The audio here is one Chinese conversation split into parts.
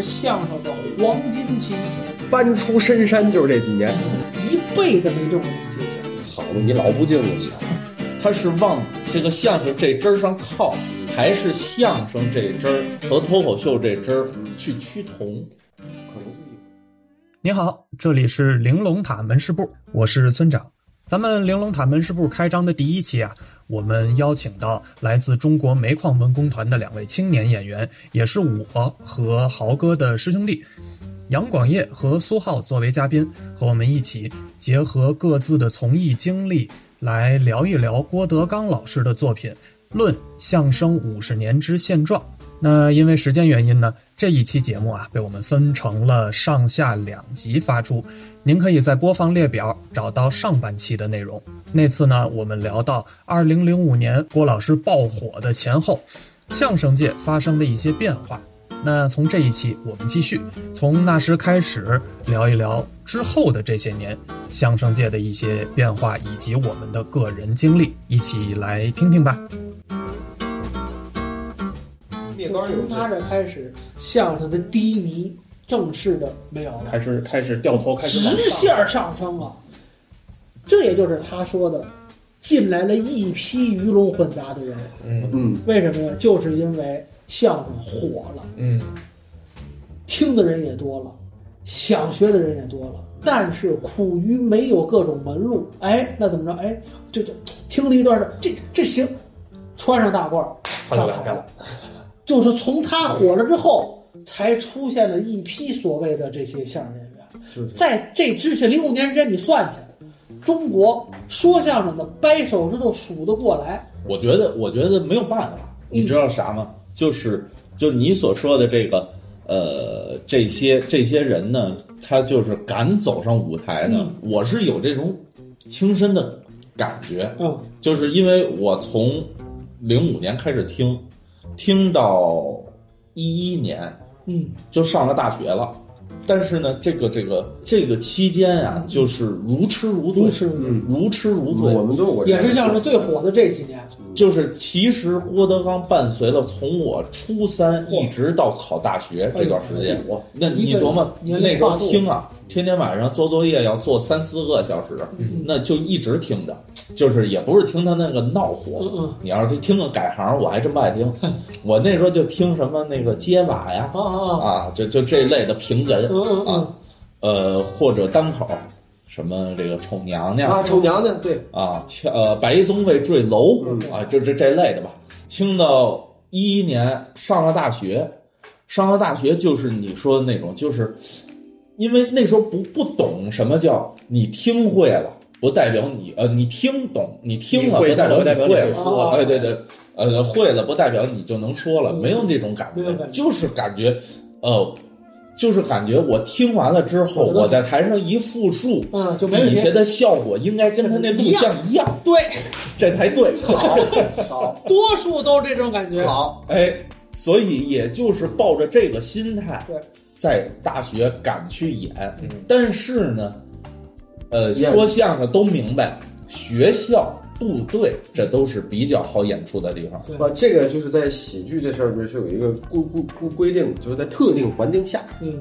是相声的黄金期，搬出深山就是这几年。一辈子没挣过这么些钱。好嘛，你老不敬了你。他是往这个相声这支儿上靠，还是相声这支儿和脱口秀这支儿去趋同？可能就一您好，这里是玲珑塔门市部，我是村长。咱们玲珑塔门市部开张的第一期啊，我们邀请到来自中国煤矿文工团的两位青年演员，也是我和豪哥的师兄弟，杨广业和苏浩作为嘉宾，和我们一起结合各自的从艺经历，来聊一聊郭德纲老师的作品《论相声五十年之现状》。那因为时间原因呢，这一期节目啊被我们分成了上下两集发出。您可以在播放列表找到上半期的内容。那次呢，我们聊到二零零五年郭老师爆火的前后，相声界发生的一些变化。那从这一期我们继续从那时开始聊一聊之后的这些年相声界的一些变化以及我们的个人经历，一起来听听吧。灭杆有从他这开始，相声的低迷正式的没有了，开始开始掉头，开始往直。线上升了。这也就是他说的，进来了一批鱼龙混杂的人。嗯嗯，为什么呀？就是因为相声火了，嗯，听的人也多了，想学的人也多了。但是苦于没有各种门路，哎，那怎么着？哎，这这听了一段儿，这这行，穿上大褂儿他就来干了。就是从他火了之后，才出现了一批所谓的这些相声演员。是是在这之前，零五年之前，你算去，中国说相声的掰手指头数得过来。我觉得，我觉得没有办法，你知道啥吗？就是就是你所说的这个，呃，这些这些人呢，他就是敢走上舞台呢，我是有这种亲身的感觉，嗯，就是因为我从零五年开始听，听到一一年，嗯，就上了大学了。但是呢，这个这个这个期间啊，就是如痴如醉，如痴如醉。嗯如痴如醉。我们都有过这样也是相声最火的这几年。就是其实郭德纲伴随了从我初三一直到考大学这段时间，我那你琢磨那时候听啊，天天晚上做作业要做三四个小时，那就一直听着，就是也不是听他那个闹火，嗯嗯你要是听个改行，我还真不爱听。我那时候就听什么那个街瓦呀，啊啊啊！啊，就就这类的评哏嗯嗯嗯啊，呃或者单口，什么这个丑娘娘啊，丑娘娘对，啊，敲呃白宗卫坠楼嗯啊，就这这类的吧。听到一一年上了大学，上了大学就是你说的那种，就是因为那时候不不懂什么叫你听会了，不代表你呃你听懂，你听了不代表你会说哎对对，呃会了不代表你就能说了，嗯没有这种感觉就是感觉呃。就是感觉我听完了之后，我在台上一复述，嗯，底下。的效果应该跟他那录像一样，对，这才对。好，好，多数都是这种感觉。好，哎，所以也就是抱着这个心态，对，在大学敢去演。嗯但是呢，呃，说相声都明白，学校、部队这都是比较好演出的地方。对。不，这个就是在喜剧这事儿里面是有一个规规规规定的，就是在特定环境下，嗯，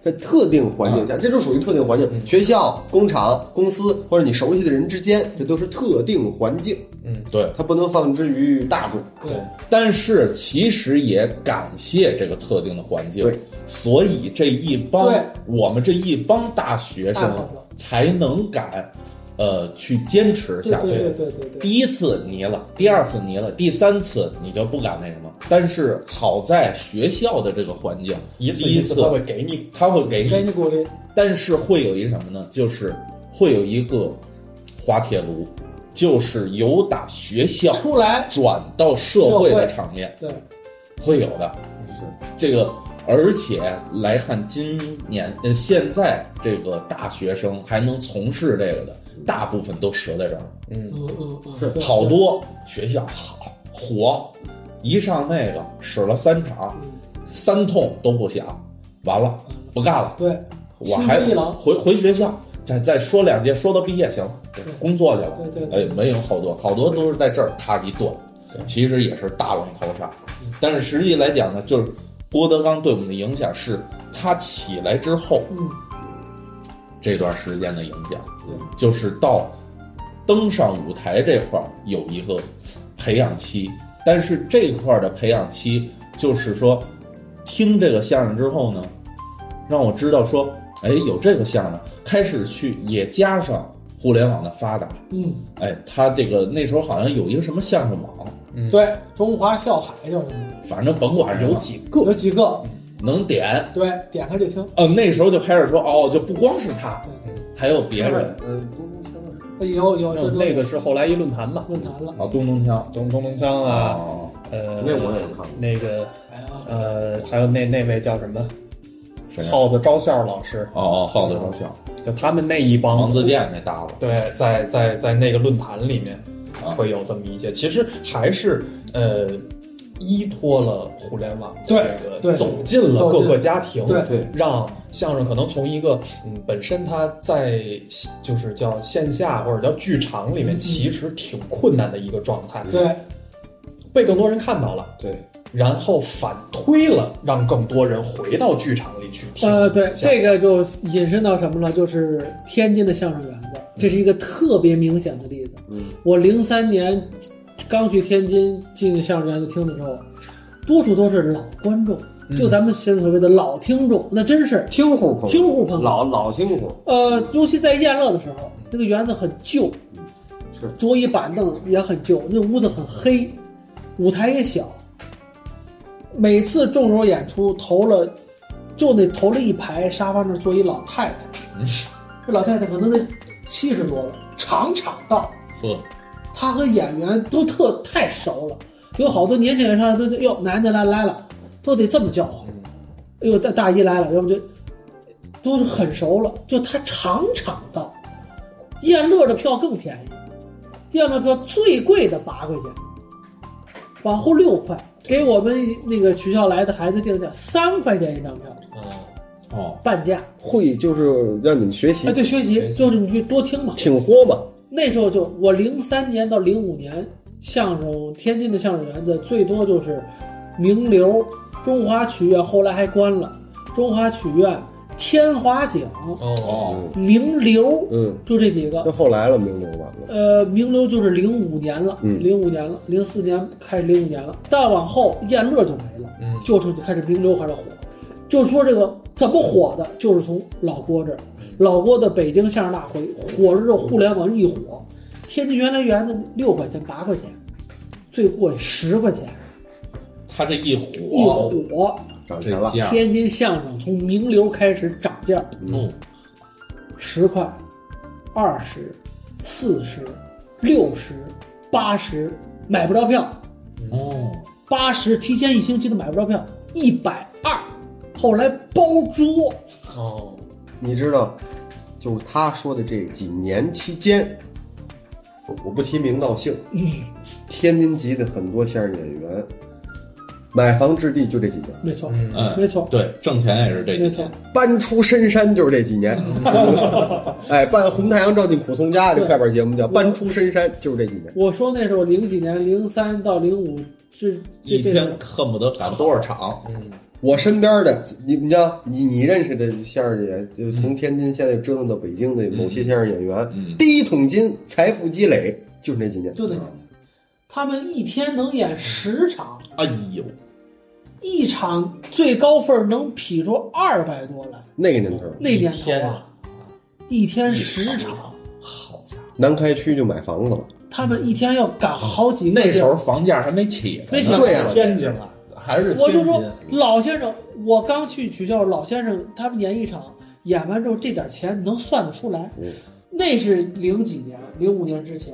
在特定环境下，这就属于特定环境，学校、工厂、公司或者你熟悉的人之间，这都是特定环境，嗯对，它不能放之于大众。对，但是其实也感谢这个特定的环境对，所以这一帮我们这一帮大学生才能敢，呃，去坚持下去。对对对对对对。第一次泥了，第二次泥了，第三次你就不敢那什么。但是好在学校的这个环境，一次第一次他会给你，他会给你，给你鼓励，但是会有一个什么呢？就是会有一个滑铁卢，就是由打学校出来，转到社会的场面，对，会有的。是，这个，而且来看今年呃现在这个大学生还能从事这个的，大部分都折在这儿。嗯，嗯嗯嗯，是。好多学校好火，一上那个使了三场，三痛都不响，完了不干了，对，我还回回学校再再说两届，说到毕业行了，工作去了。对对对。哎，没有好多，好多都是在这儿咔一断，其实也是大浪淘沙。但是实际来讲呢，就是郭德纲对我们的影响是他起来之后嗯，这段时间的影响，就是到登上舞台这块儿有一个培养期，但是这块儿的培养期就是说，听这个相声之后呢，让我知道说，哎，有这个相声，开始去也加上互联网的发达，嗯，哎，他这个那时候好像有一个什么相声网，对，中华笑海叫什么？反正甭管有有几个有几个？能点，对，点开就听。呃，那时候就开始说，哦，就不光是他，还有别人。嗯，东东枪啊有有有那个是后来一论坛吧，论坛了。啊，东东枪东东东枪啊，哦，呃，那我也看过。那个哎呀，呃，还有那那位叫什么？谁呀？耗子招笑老师，哦哦，耗子招笑，就他们那一帮。王自健那大了，对，在在在那个论坛里面。啊会有这么一些，其实还是呃依托了互联网对这个对走进了各个家庭，对对让相声可能从一个嗯本身它在就是叫线下或者叫剧场里面嗯其实挺困难的一个状态，对，被更多人看到了，对，然后反推了，让更多人回到剧场里去听。呃，对，这个就引申到什么了？就是天津的相声园子，这是一个特别明显的例子。嗯，我零三年刚去天津进相声园子听的时候，多数都是老观众，就咱们现在所谓的老听众，那真是听户朋友听户朋友老老听户，呃，尤其在燕乐的时候，那个园子很旧，是桌椅板凳也很旧，那屋子很黑，舞台也小。每次众筹演出投了，就那投了一排沙发那坐一老太太，这老太太可能得七十多了，场场到。呵，他和演员都特太熟了，有好多年轻人上来都是哟奶奶来来了，都得这么叫唤。哎呦大大姨来了，要不就都很熟了，就他场场到。燕乐的票更便宜，燕乐票最贵的八块钱，往后六块，给我们那个学校来的孩子定价三块钱一张票，嗯，哦，半价。会就是让你们学习。哎，，对，学习就是你去多听嘛。挺豁嘛，那时候就我零三年到零五年，相声天津的相声园子最多就是名流、中华曲苑，后来还关了，中华曲苑、天华井、哦，哦，名流，嗯，就这几个。那后来了，名流完了，呃，名流就是零五年了，嗯。零五年了，零四年开始零五年了，再往后燕乐就没了，嗯。就剩开始名流开始火。就是说这个怎么火的，就是从老郭这儿，老郭的北京相声大会火了之后，互联网一火，天津原来园的六块钱八块钱，最贵十块钱，他这一火一火，涨钱了，价，天津相声从名流开始涨价，嗯，十块、二十、四十、六十、八十，买不着票。哦，八十提前一星期都买不着票，一百二，后来包桌，哦，你知道，就是他说的这几年期间，我我不提名道姓，嗯，天津籍的很多相声演员，买房置地就这几年，没错，嗯嗯，没错，对，挣钱也是这没错。几年，，搬出深山就是这几年，哎，办红太阳照进苦从家这快板节目叫搬出深山，就是这几年。我说那时候零几年，零三到零五这这一天恨不得赶多少场，我身边的，你你像你你认识的相声演员，就从天津现在折腾到北京的某些相声演员，嗯第一桶金、财富积累就是那几年。就那几年，他们一天能演十场，哎呦，一场最高分能劈出二百多来，那个年头，那年头啊。一天啊，一天十场，好家伙，南开区就买房子了。他们一天要赶好几个那时候房价还没起呢，没起对呀。天津啊，还是我就说老先生，我刚去曲校，老先生他们演一场，演完之后这点钱能算得出来。嗯那是零几年，零五年之前，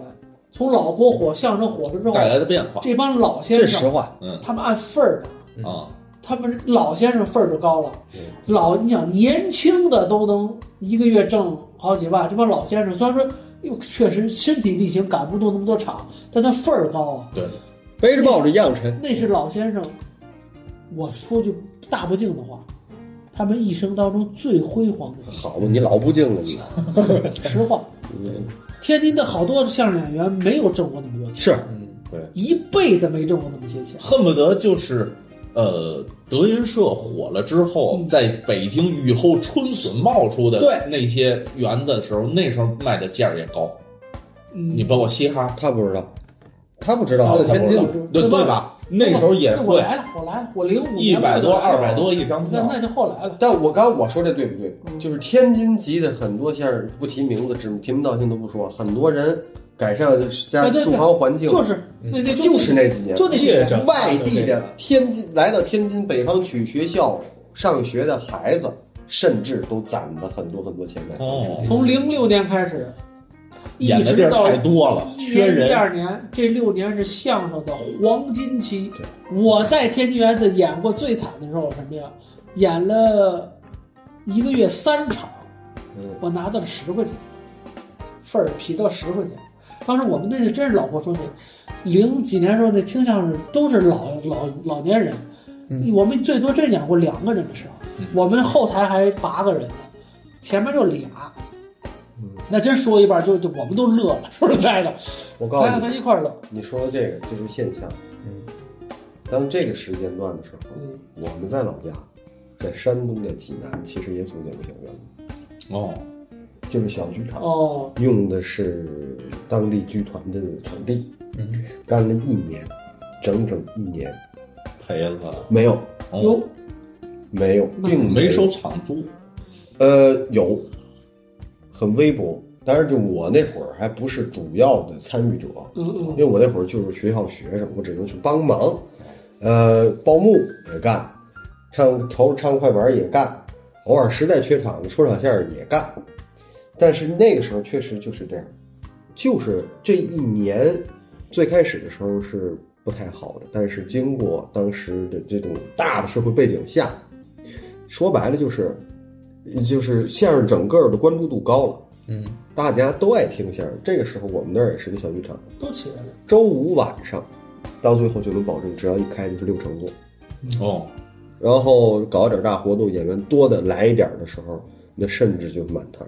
从老郭火相声火了之后，带来的变化，这帮老先生这实生，话，嗯他们按份儿的，啊，他们老先生份儿就高了。嗯老你想年轻的都能一个月挣好几万，这帮老先生虽然说又确实身体力行赶不动那么多场，但他份儿高啊。对，背着抱着一样沉。那是老先生，我说句大不敬的话，他们一生当中最辉煌的 好嘛，你老不敬了你。实话，天津的好多相声演员没有挣过那么多钱，是，嗯，对，一辈子没挣过那么些钱。恨不得就是呃，德云社火了之后，嗯。在北京雨后春笋冒出的对。那些园子的时候，那时候卖的价儿也高。嗯，你包括嘻哈，他不知道，他不知道，他在天津对对？吧？那时候也贵，我来了，我来了，我零五一百多、二百多一张票。那那就后来了。但我刚刚我说这对不对？嗯就是天津籍的很多线儿不提名字，只提名道姓都不说，很多人改善家住房环境，就是那那就是那几年，就那外地的天津来到天津北方区学校上学的孩子，甚至都攒了很多很多钱买房哦。从零六年开始，一演的地儿太多了，缺一人。二年这六年是相声的黄金期。我在天津园子演过最惨的时候什么呀？演了一个月三场，嗯我拿到了十块钱，份儿批到十块钱。当时我们那个真是老婆说那零几年时候那听相声都是老老老年人，我们最多真演过两个人的时候，我们后台还八个人呢，前面就俩。那真说一半就就我们都乐了，说实在的，我告诉你，咱一块儿乐。你说的这个就是现象。嗯，当这个时间段的时候，嗯，我们在老家，在山东的济南，其实也组建过小院子，哦，就是小剧场，哦，用的是当地剧团的场地，嗯，干了一年，整整一年，赔了，没有，哦哟，没有，并有没收场租。呃，有，很微薄。当然，就我那会儿还不是主要的参与者，嗯因为我那会儿就是学校学生，我只能去帮忙。呃，报幕也干，唱头唱快板也干，偶尔实在缺场子说场相声也干。但是那个时候确实就是这样，就是这一年最开始的时候是不太好的，但是经过当时的这种大的社会背景下，说白了就是，就是相声整个的关注度高了，嗯，大家都爱听相声。这个时候我们那儿也是个小剧场，都起来了。周五晚上，到最后就能保证，只要一开就是六成座。哦，然后搞点大活动，演员多的来一点的时候，那甚至就满堂。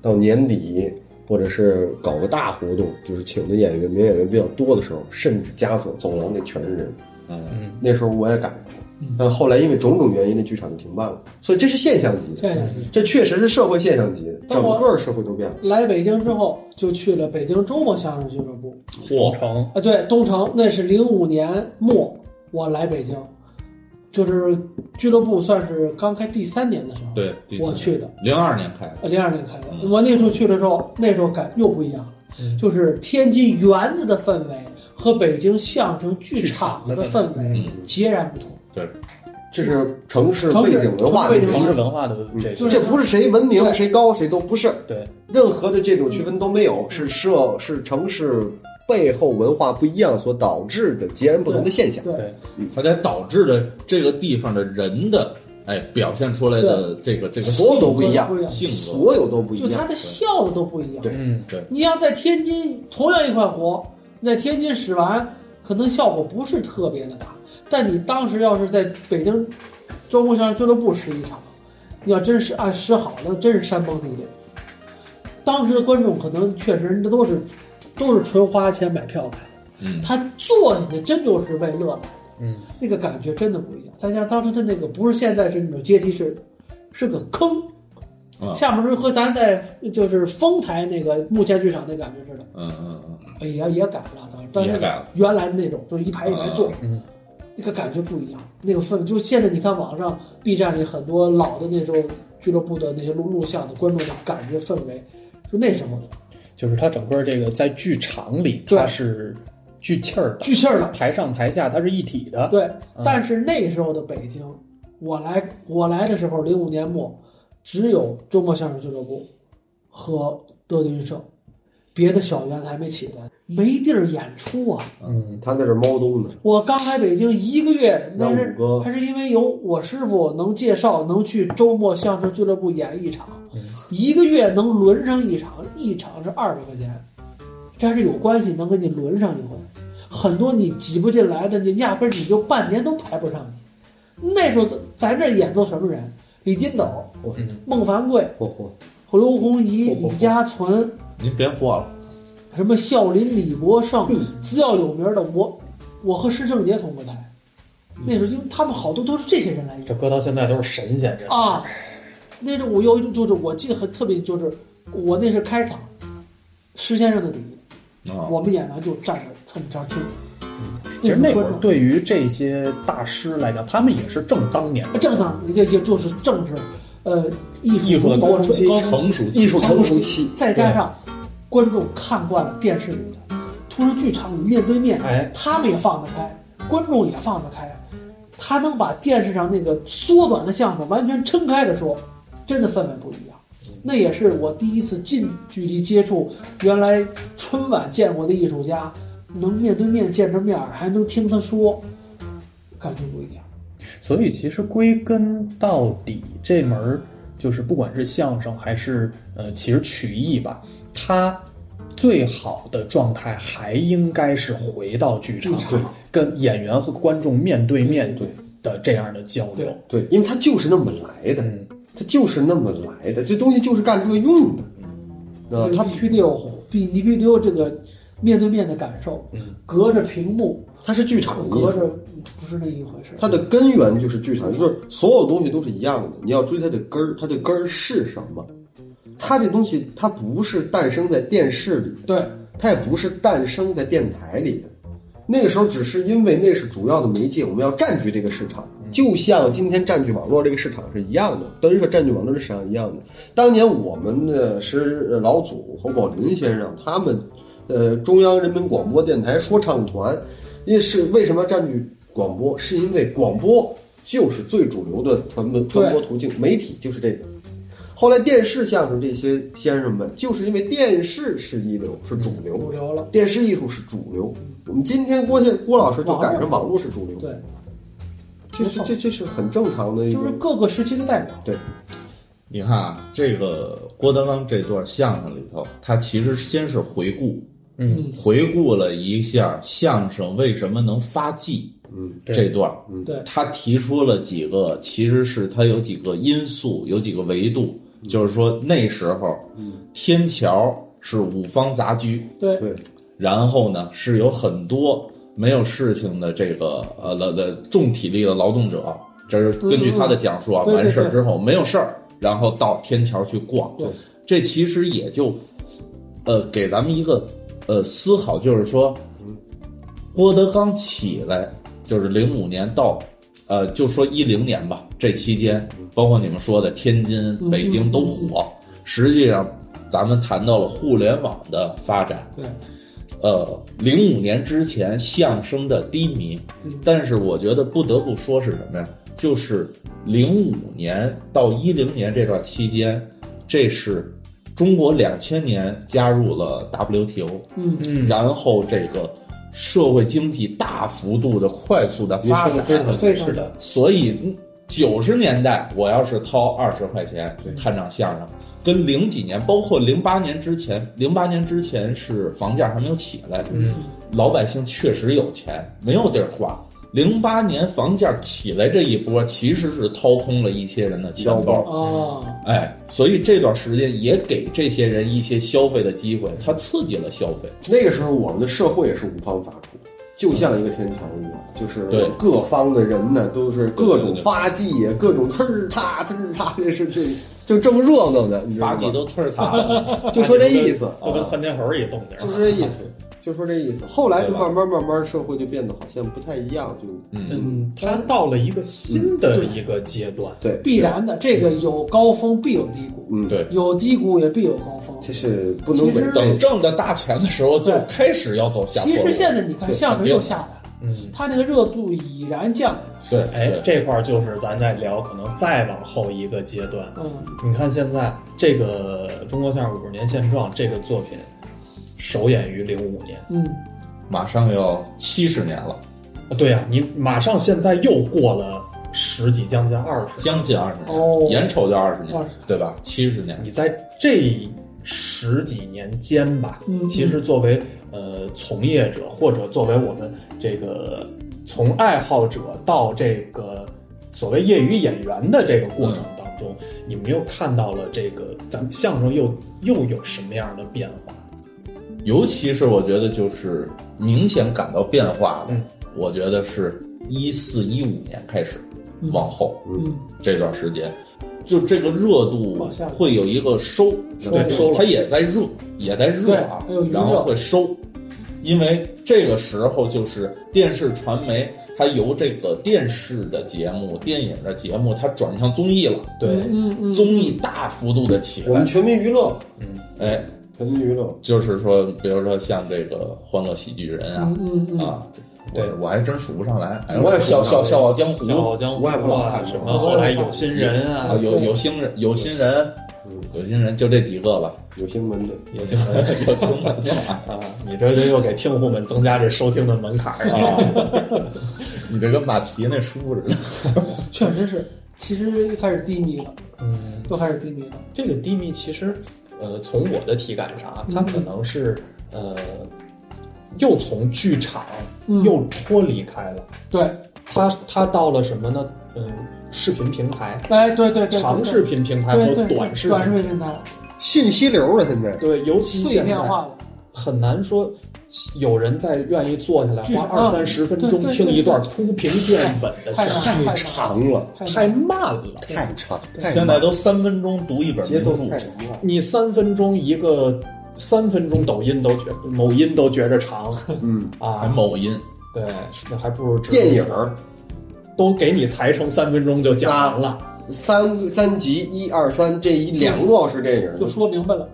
到年底或者是搞个大活动，就是请的演员、名演员比较多的时候，甚至家走走廊里全是人。嗯，那时候我也赶上了，但后来因为种种原因，那剧场就停办了。所以这是现象级的，现象级这确实是社会现象级的，整个社会都变了。来北京之后，就去了北京周末相声俱乐部火城啊，对，东城，那是零五年末我来北京，就是俱乐部算是刚开第三年的时候，对，第我去的，零二年开的，呃，零二年开的。嗯我那时候去了之后，那时候感又不一样了，嗯就是天津园子的氛围和北京相声剧剧场场的的氛围嗯截然不同。对，这是城市背景文化的城市文化的这这不是谁文明谁高谁都不是，对，任何的这种区分都没有，是社是城市背后文化不一样所导致的截然不同的现象。对对，它才导致的这个地方的人的哎表现出来的这个这个所有都不一样不一样性格，所有都不一样。就他的笑的都不一样。对嗯，对，你要在天津同样一块活，你在天津使完，可能效果不是特别的大。但你当时要是在北京周末相声俱乐部使一场，你要真是按使好了，真是山崩地裂。当时的观众可能确实那都是都是纯花钱买票来的，嗯，他坐进去真就是为乐来的，嗯，那个感觉真的不一样。再加上当时他那个不是现在是那种阶梯式，是个坑，啊。下面是和咱在就是丰台那个目前剧场那感觉似的。嗯嗯嗯，哎也也改了，当时，但是也改了。原来的那种，就是一排一排坐，嗯，那个感觉不一样，那个氛围，就现在你看网上 B 站里很多老的那种俱乐部的那些录录像的观众的感觉氛围，就那什么的，就是它整个这个在剧场里对它是聚气儿的，聚气儿的，台上台下它是一体的，对。嗯但是那时候的北京，我来我来的时候，零五年末，只有周末相声俱乐部和德云社，别的小园子还没起来，没地儿演出啊。嗯，他那是猫冬呢，我刚来北京一个月，那是还是因为有我师傅能介绍，能去周末相声俱乐部演一场，一个月能轮上一场，一场是二百块钱，这还是有关系，能给你轮上一回。很多你挤不进来的，你压根儿你就半年都排不上你。那时候咱这演奏什么人？李金斗、嗯孟凡贵、刘洪怡、嚯嚯李家存，您别霍了，什么孝林、李伯胜，嗯。只要有名的，我我和施正杰同过台，那时候因为他们好多都是这些人来演。这搁到现在都是神仙这啊。那时候我有就是我记得很特别，就是我那是开场，施先生的底，啊，我们演员就站着侧面听。其实那会儿对于这些大师来讲，他们也是正当年正当也也就是正是，呃，艺术艺术的高峰期高成熟期艺术成熟期，再加上观众看惯了电视里的，突然剧场里面对面，哎他们也放得开，观众也放得开，他能把电视上那个缩短的相声完全撑开着说，真的氛围不一样。那也是我第一次近距离接触原来春晚见过的艺术家，能面对面见着面儿，还能听他说，感觉不一样。所以其实归根到底，这门儿就是不管是相声还是呃，其实曲艺吧，它最好的状态还应该是回到剧场，对跟演员和观众面对面对的这样的交流。对，因为他就是那么来的，嗯它就是那么来的，这东西就是干这个用的。啊，它必须得有，必你必须得有这个面对面的感受，嗯隔着屏幕，它是剧场隔着不是那一回事。它的根源就是剧场，就是所有东西都是一样的。你要追它的根儿，它的根儿是什么？它这东西它不是诞生在电视里的，对，它也不是诞生在电台里的。那个时候只是因为那是主要的媒介，我们要占据这个市场，就像今天占据网络这个市场是一样的，德云社占据网络这个市场一样的。当年我们的是老祖侯宝林先生，他们呃中央人民广播电台说唱团，也是为什么要占据广播？是因为广播就是最主流的传播传播途径，媒体就是这个。后来电视相声这些先生们，就是因为电视是一流，是主流，主流了。电视艺术是主流。我们今天郭先郭老师就赶上网络是主流，对，这是这这是很正常的一个。就是各个时期的。代表。对，你看啊，这个郭德纲这段相声里头，他其实先是回顾，嗯，回顾了一下相声为什么能发迹，嗯，这段，嗯。对，他提出了几个，其实是他有几个因素，有几个维度，就是说那时候，天桥是五方杂居，对，对，然后呢是有很多没有事情的这个呃的的重体力的劳动者，这是根据他的讲述啊，完事儿之后没有事儿，然后到天桥去逛，对，这其实也就呃给咱们一个呃思考，就是说，郭德纲起来就是零五年到呃就说一零年吧，这期间包括你们说的天津、嗯北京都火，实际上咱们谈到了互联网的发展。对，呃，零五年之前相声的低迷，但是我觉得不得不说是什么呀？就是零五年到一零年这段期间，这是中国两千年加入了 WTO，嗯，嗯然后这个社会经济大幅度的快速的发展，是的，所以九十年代我要是掏二十块钱看场相声，跟零几年，包括零八年之前，零八年之前是房价还没有起来，嗯，老百姓确实有钱，没有地儿花。零八年房价起来这一波，其实是掏空了一些人的钱包，啊，哎，所以这段时间也给这些人一些消费的机会，它刺激了消费。那个时候我们的社会也是五方杂处，就像一个天桥一样，就是对。各方的人呢都是各种对对对发迹呀，各种呲儿嚓呲儿嚓，这是这就这么热闹的，你知道吗？发迹都呲儿擦了，就说这意思，就跟啊窜天猴一动静，就是这意思，就说这意思。后来就慢慢慢慢社会就变得好像不太一样，就嗯，嗯，它到了一个新的一个阶段，对，必然的，这个有高峰必有低谷，嗯，对。有低谷也必有高峰。这是不能等。挣的大钱的时候，就开始要走下坡路。其实现在你看相声又下来了，嗯。它那个热度已然降下来。对，哎，这块儿就是咱在聊，可能再往后一个阶段。嗯，你看现在这个《中国相声五十年现状》这个作品，首演于零五年。嗯，马上要七十年了，啊对呀、你马上现在又过了十几，将近二十。将近二十年，哦眼瞅就二十年20，对吧？七十年，你在这十几年间吧，嗯其实作为呃从业者，或者作为我们这个从爱好者到这个所谓业余演员的这个过程当中，你们又看到了这个咱们相声又又有什么样的变化？尤其是我觉得就是明显感到变化的，嗯。我觉得是一四一五年开始往后嗯，这段时间，就这个热度会有一个收，对收了。它也在热，也在热啊然后会收，因为这个时候就是电视传媒，它由这个电视的节目、电影的节目，它转向综艺了，对，嗯嗯，综艺大幅度的起来。我们，全民娱乐，哎，全民娱乐，就是说，比如说像这个《欢乐喜剧人》啊嗯，啊，对。我我还真数不上来，哎我也笑笑笑傲江湖笑傲江湖我也不老看啊什么。后来有心人啊啊，，有有。心人，有心人，嗯，有心人，就这几个吧，有新闻的，有新人 有新闻啊。啊，你这就又给听户们增加这收听的门槛儿啊。你这跟马奇那书似的。确实是，其实开始低迷了，嗯，又开始低迷了。这个低迷其实，呃，从我的体感上啊，它可能是呃，又从剧场嗯又脱离开了。对，它它到了什么呢？嗯，视频平台、哎，对对对，对长视频平台和短视短视频频平台信息流了，现在对，尤其碎片化了。很难说有人在愿意坐下来花二三十分钟听一段铺平垫本的太小说，难太长了，太慢了。太长，现在都三分钟读一本节奏太长了，你三分钟一个，三分钟抖音都觉某音都觉着长。嗯，啊。某音，对，那还不如电影儿。都给你裁成三分钟就讲完了。三三集一二三，这一两个多小时电影就说明白了，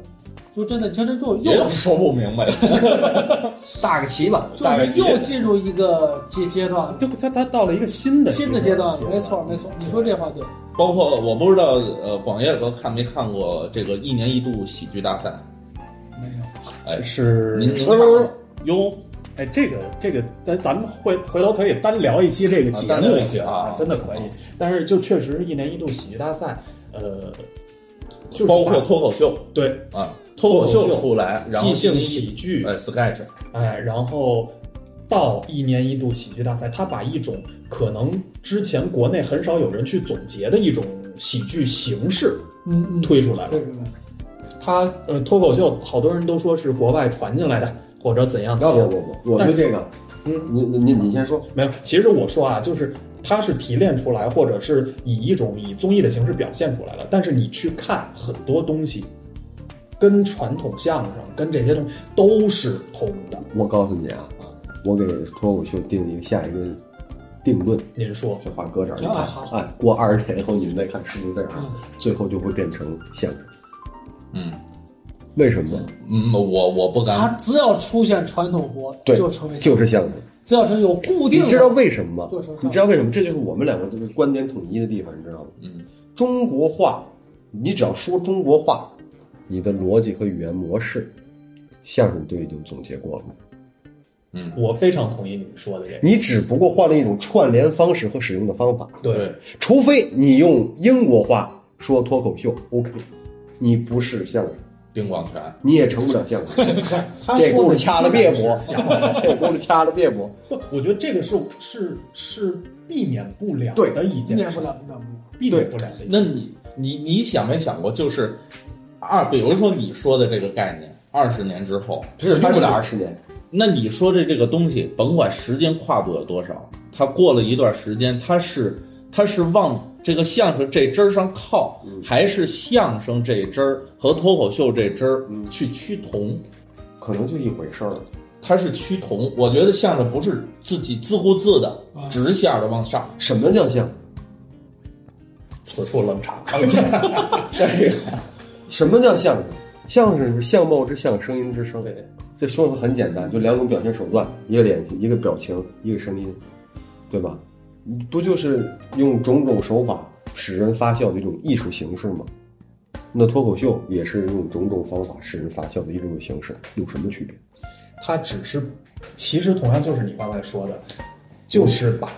就真的，其实就又说不明白了。大个旗吧，就是又进入一个阶阶段，就他他到了一个新的新的阶段，没错没错，你说这话对。包括我不知道，呃，广业哥看没看过这个一年一度喜剧大赛？没有，哎，是您您看过哟？哎，这个这个，咱咱们回回头可以单聊一期这个节目啊单聊一期啊真的可以。但是就确实是一年一度喜剧大赛，呃，就是包括脱口秀对，啊，脱口秀出来，然后即兴喜剧，哎，sketch，哎，然后到一年一度喜剧大赛，他把一种可能之前国内很少有人去总结的一种喜剧形式嗯嗯，推出来了。对对对，他呃，脱口秀好多人都说是国外传进来的，或者怎样怎样。不不不，我对这个，嗯，你你你你先说，没有，其实我说啊，就是它是提炼出来，或者是以一种以综艺的形式表现出来了。但是你去看很多东西，跟传统相声、跟这些东西都是通的。我告诉你啊，我给脱口秀定一个下一个定论，您说，这话搁这儿，你看行啊好，哎，过二十年以后你们再看是不是这样嗯，最后就会变成相声。嗯为什么？嗯，我我不他敢，只要出现传统活，对就成为就是相声。只要是有固定的，你知道为什么吗？你知道为什么？这就是我们两个这个观点统一的地方，你知道吗？嗯，中国话，你只要说中国话，你的逻辑和语言模式，相声都已经总结过了。嗯，我非常同意你们说的这个。你只不过换了一种串联方式和使用的方法。对，除非你用英国话说脱口秀，OK，你不是相声，丁广泉，你也成不了相声。他 这轱辘掐了别播，这轱辘掐了别播。不，我觉得这个是是是避免不了对的一件事避免不，了，避免不了。避免不了的一件事。那你你你想没想过，就是二，比如说你说的这个概念，二十年之后，是用不了二十。年，那你说的这个东西，甭管时间跨度有多少，它过了一段时间，它是它是往这个相声这针儿上靠，还是相声这针儿和脱口秀这针儿去趋同？可能就一回事儿。它是趋同。我觉得相声不是自己自顾自的啊直线的往上，什么叫相？此处冷场。这 个什么叫相声？相声是相貌之相，声音之声。对，这说的很简单，就两种表现手段，一个脸，一个表情，一个声音，对吧？不就是用种种手法使人发笑的一种艺术形式吗？那脱口秀也是用种种方法使人发笑的一种形式，有什么区别？它只是，其实同样就是你刚才说的，就是把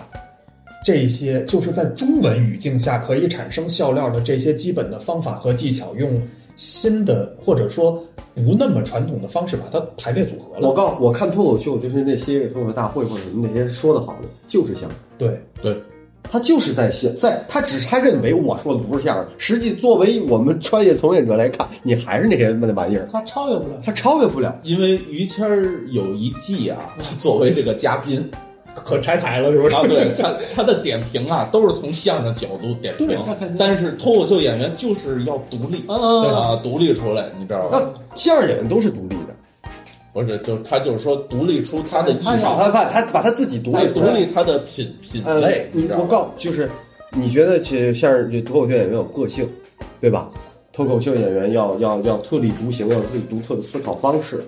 这些就是在中文语境下可以产生笑料的这些基本的方法和技巧，用新的或者说不那么传统的方式把它排列组合了。我告我看脱口秀，就是那些脱口秀大会或者什么那些说的好的，就是相声。对，对，他就是在现，在他只是他认为我说的不是相声，实际作为我们专业从业者来看，你还是那些那玩意儿，他超越不了。他超越不了。因为于谦儿有一季啊，他作为这个嘉宾，可拆台了，是不是？啊，对他他的点评啊，都是从相声角度点评但是脱口秀演员就是要独立啊独立出来，你知道吧？那相声演员都是独立的，不是，就他就是说独立出他的艺术，他把他把他自己独立独立出来。立他的品品呃类，，你你知道吧？我告就是，你觉得这相声这脱口秀演员有个性，对吧？脱口秀演员要要要特立独行，要有自己独特的思考方式。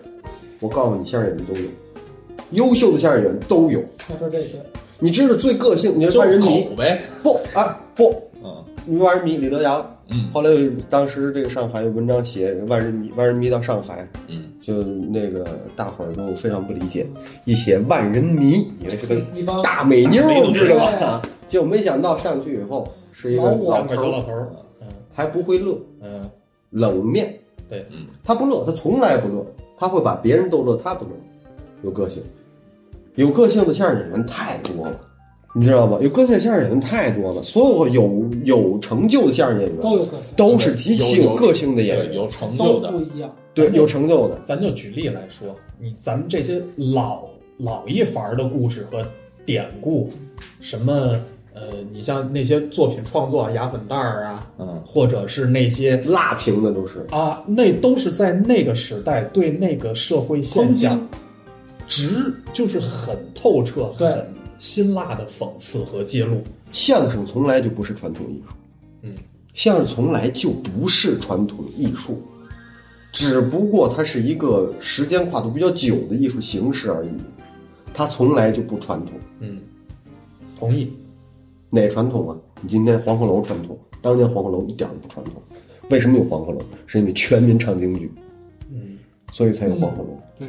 我告诉你，相声演员都有，优秀的相声演员都有。他说这个。你知道最个性，你就说万人迷？呗，不啊不，嗯。你万人迷？李德阳，嗯。后来当时这个上海有文章写万人迷，万人迷到上海，嗯，就那个大伙儿都非常不理解，一写万人迷，以为是个大美妞儿，知道对吧？结果没想到上去以后是一个老头老头儿，嗯。还不会乐，嗯，冷面。对，他不乐，他从来不乐，他会把别人逗乐，他不乐，有个性，有个性的相声演员太多了，你知道吗？有个性的相声演员太多了，所有有有成就的相声演员都有个性，都是极其有个性的演员，有成就的不，一样。对，有成就的。咱就举例来说，你咱们这些老老一伐儿的故事和典故，什么呃，你像那些作品创作啊，牙粉袋儿啊，嗯，或者是那些辣评的都是，啊，那都是在那个时代对那个社会现象直就是很透彻、很辛辣的讽刺和揭露。相声从来就不是传统艺术，嗯，相声从来就不是传统艺术，只不过它是一个时间跨度比较久的艺术形式而已，它从来就不传统。嗯，同意。哪传统啊？你今天黄鹤楼传统，当年黄鹤楼一点都不传统。为什么有黄鹤楼？是因为全民唱京剧，嗯，所以才有黄鹤楼。对，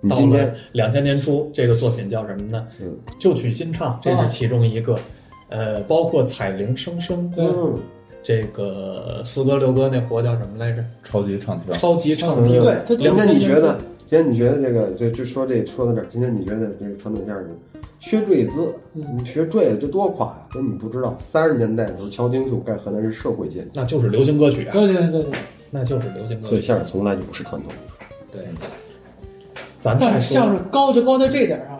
你今天，两千年初，这个作品叫什么呢？嗯旧曲新唱，这是其中一个。呃，包括彩铃声声，对嗯，这个四哥六哥那活叫什么来着？超级唱跳，超级唱跳。对今天你觉得，今天你觉得这个，就就说这说到这儿，今天你觉得这个传统相声学坠子，你学坠子这多垮呀！那你不知道，三十年代的时候敲京剧盖河南是社会现象，那就是流行歌曲啊，对对对对，那就是流行歌曲。所以相声从来就不是传统艺术。对，咱但，是相声高就高在这点上，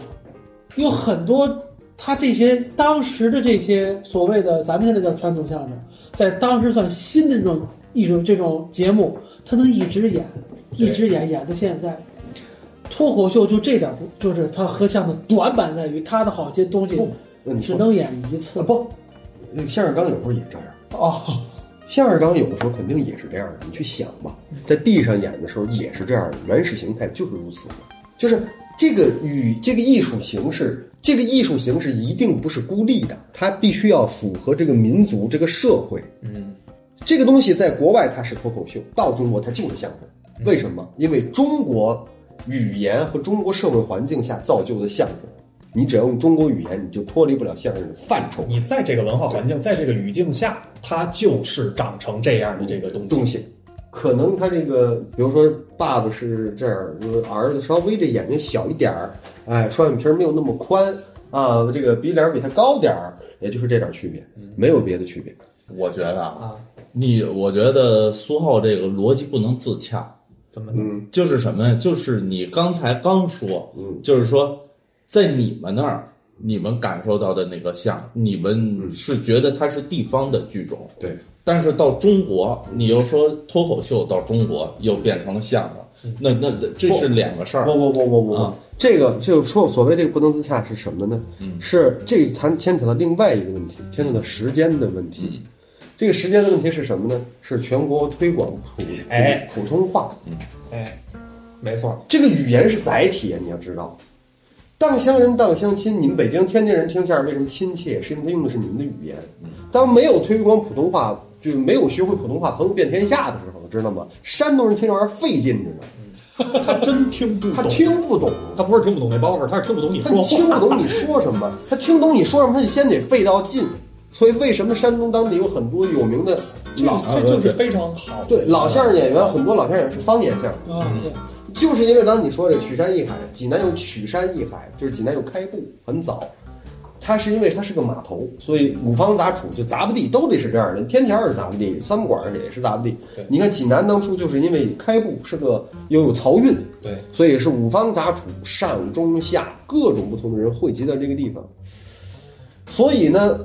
有很多他这些当时的这些所谓的咱们现在叫传统相声，在当时算新的这种艺术这种节目，他能一直演，一直演演到现在。脱口秀就这点不，就是他和相声短板在于他的好些东西只能演一次啊。不，那个相声刚有时候也这样。哦，相声刚有的时候肯定也是这样的，你去想吧，在地上演的时候也是这样的，原始形态就是如此的，就是这个与这个艺术形式，这个艺术形式一定不是孤立的，它必须要符合这个民族、这个社会。嗯，这个东西在国外它是脱口秀，到中国它就是相声。为什么？因为中国语言和中国社会环境下造就的相声，你只要用中国语言，你就脱离不了相声的范畴。你在这个文化环境，在这个语境下，它就是长成这样的这个东西。东西，可能他这个，比如说爸爸是这样，就是儿子稍微这眼睛小一点儿，哎，双眼皮儿没有那么宽啊，这个鼻梁比他高点儿，也就是这点区别，没有别的区别。我觉得啊，啊，你我觉得苏浩这个逻辑不能自洽，怎么呢？嗯就是什么呀？就是你刚才刚说，嗯，就是说，在你们那儿，你们感受到的那个像，你们是觉得它是地方的剧种，对，但是到中国，你又说脱口秀到中国又变成了相声，那那那这是两个事儿不。不不不不啊，这个就说所谓这个不能自洽是什么呢？是这谈牵扯到另外一个问题，牵扯到时间的问题。这个时间的问题是什么呢？是全国推广普哎普通话。哎，没错，这个语言是载体啊，你要知道。当乡人当乡亲，你们北京、天津人听相声为什么亲切？是因为他用的是你们的语言。当没有推广普通话，就是没有学会普通话，朋友遍天下的时候，知道吗？山东人听这玩意儿费劲着呢，他真听不懂，他听不懂，他不是听不懂那包袱，他是听不懂你他说话。听不懂你说什么，他听懂你说什么，他就先得费到劲。所以为什么山东当地有很多有名的老这就是非常好。对老相声演员，很多老相声演员是方言相声。嗯，对，就是因为刚才你说这曲山一海，济南有曲山一海，就是济南有开埠很早，它是因为它是个码头，所以五方杂处就杂不地都得是这样的。天桥是杂不地，三不管也是杂不地。你看济南当初就是因为开埠是个又有漕运，对，所以是五方杂处，上中下各种不同的人汇集到这个地方。所以呢，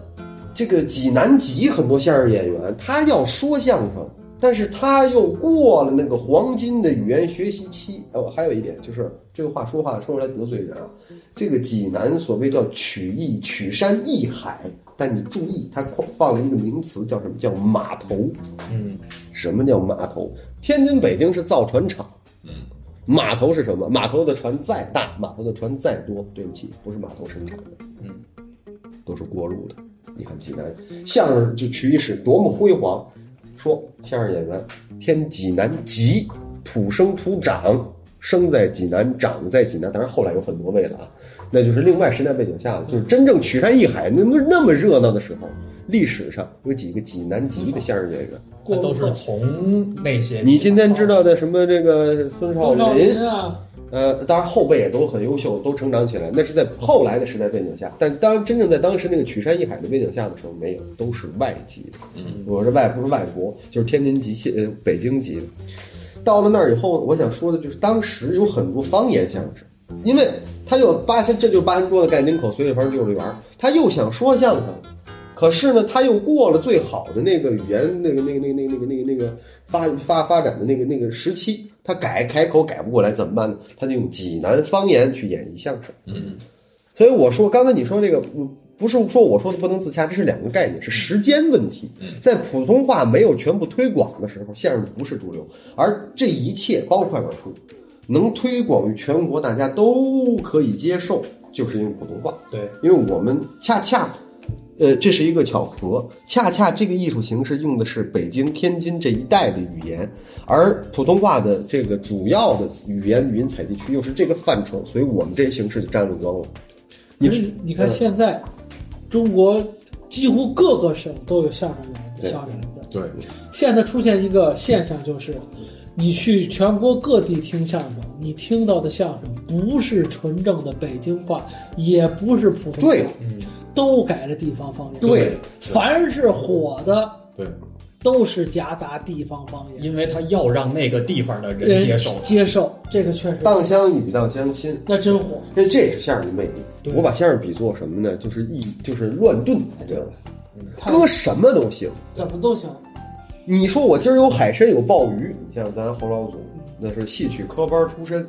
这个济南籍很多相声演员，他要说相声，但是他又过了那个黄金的语言学习期。哦，还有一点就是这个话说话说出来得罪人啊。这个济南所谓叫曲艺曲山艺海，但你注意，它放了一个名词叫什么？叫码头。嗯，什么叫码头？天津、北京是造船厂。嗯，码头是什么？码头的船再大，码头的船再多，对不起，不是码头生产的。嗯，都是过路的。你看济南相声就曲艺史多么辉煌，说相声演员天济南籍，土生土长，生在济南，长在济南。当然后来有很多位了啊，那就是另外时代背景下了，就是真正曲山一海那么那么热闹的时候，历史上有几个济南籍的相声演员。他都是从那些你今天知道的什么这个孙少林林啊，呃，当然后辈也都很优秀，都成长起来，那是在后来的时代背景下。但当真正在当时那个曲山艺海的背景下的时候，没有，都是外籍的。嗯，我是外不是外国，就是天津籍、呃北京籍的。到了那儿以后，我想说的就是当时有很多方言相声，因为他有八仙，这就是八仙桌子盖井口，随着房幼儿园，他又想说相声。可是呢，他又过了最好的那个语言，那个、那个、那个、那个、那个、那个、那个发发发展的那个那个时期，他改开口改不过来，怎么办呢？他就用济南方言去演绎相声。嗯，所以我说，刚才你说这个，嗯不是说我说的不能自洽，这是两个概念，是时间问题。在普通话没有全部推广的时候，相声不是主流，而这一切包括快板书，能推广于全国，大家都可以接受，就是因为普通话。对，因为我们恰恰，呃，这是一个巧合，恰恰这个艺术形式用的是北京、天津这一带的语言，而普通话的这个主要的语言语音采集区又是这个范畴，所以我们这形式就占了光了。你你看现在，中国几乎各个省都有相声演对相声演的。对，现在出现一个现象，就是你去全国各地听相声，你听到的相声不是纯正的北京话，也不是普通话，对嗯，都改了地方方言。对，凡是火的对，都是夹杂地方方言，因为他要让那个地方的人接受。接受这个确实，当乡与当乡亲，那真火。那这也是相声的魅力。我把相声比作什么呢？就是一就是乱炖，你知道吧？搁什么都行。怎么都行。你说我今儿有海参有鲍鱼，你像咱侯老祖那是戏曲科班出身，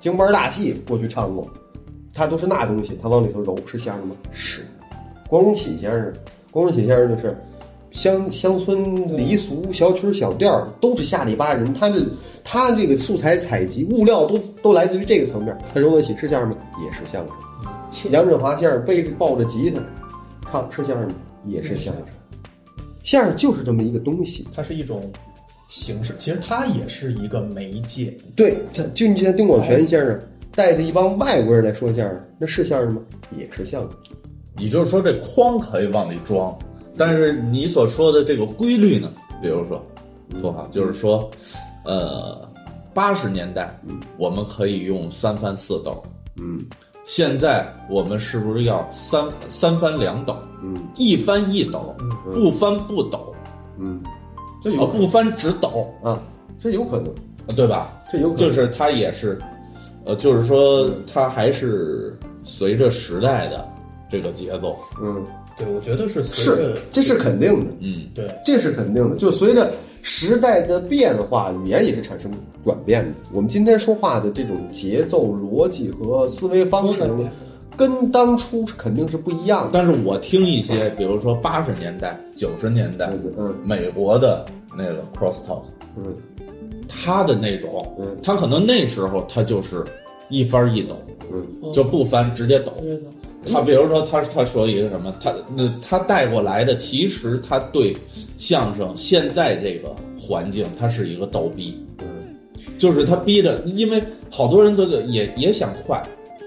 京班大戏过去唱过，他都是那东西，他往里头揉是相声吗？是。光荣启先生，光荣启先生就是乡乡村黎俗、小曲小调都是下里巴人，他的他这个素材采集物料都都来自于这个层面，他揉得起是相声吗？也是相声。杨振华先生背着抱着吉他唱是相声吗？也是相声。相声就是这么一个东西，它是一种形式，其实它也是一个媒介。对，这就你像丁广泉先生带着一帮外国人来说相声，那是相声吗？也是相声。也就是说这框可以往里装，但是你所说的这个规律呢，比如说，说哈，就是说，呃，八十年代，我们可以用三翻四抖，嗯。现在我们是不是要三三翻两抖，嗯？一翻一抖，不翻不抖，嗯，这啊，有不翻只抖，啊，这有可能，对吧？这有可能，就是它也是，呃，就是说它还是随着时代的这个节奏，嗯对，我觉得是是，这是肯定的，嗯，对这是肯定的，就随着时代的变化，语言也是产生转变的。我们今天说话的这种节奏、逻辑和思维方式跟当初肯定是不一样的。但是我听一些，比如说八十年代、九十年代嗯嗯美国的那个 cross talk，嗯他的那种嗯，他可能那时候他就是一翻一抖，嗯就不翻直接抖。他比如说他他说一个什么，他那他带过来的，其实他对相声现在这个环境，他是一个逗逼，嗯就是他逼着，因为好多人都是也也想快，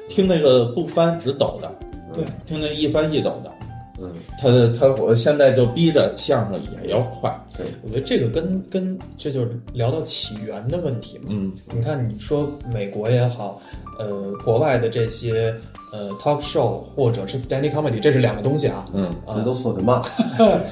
听那个不翻只抖的，对，听那一翻一抖的，嗯，他他我现在就逼着相声也要快，对我觉得这个跟跟这就是聊到起源的问题嘛。嗯。你看，你说美国也好，呃，国外的这些呃 talk show 或者是 stand comedy，这是两个东西啊。嗯这都说的慢，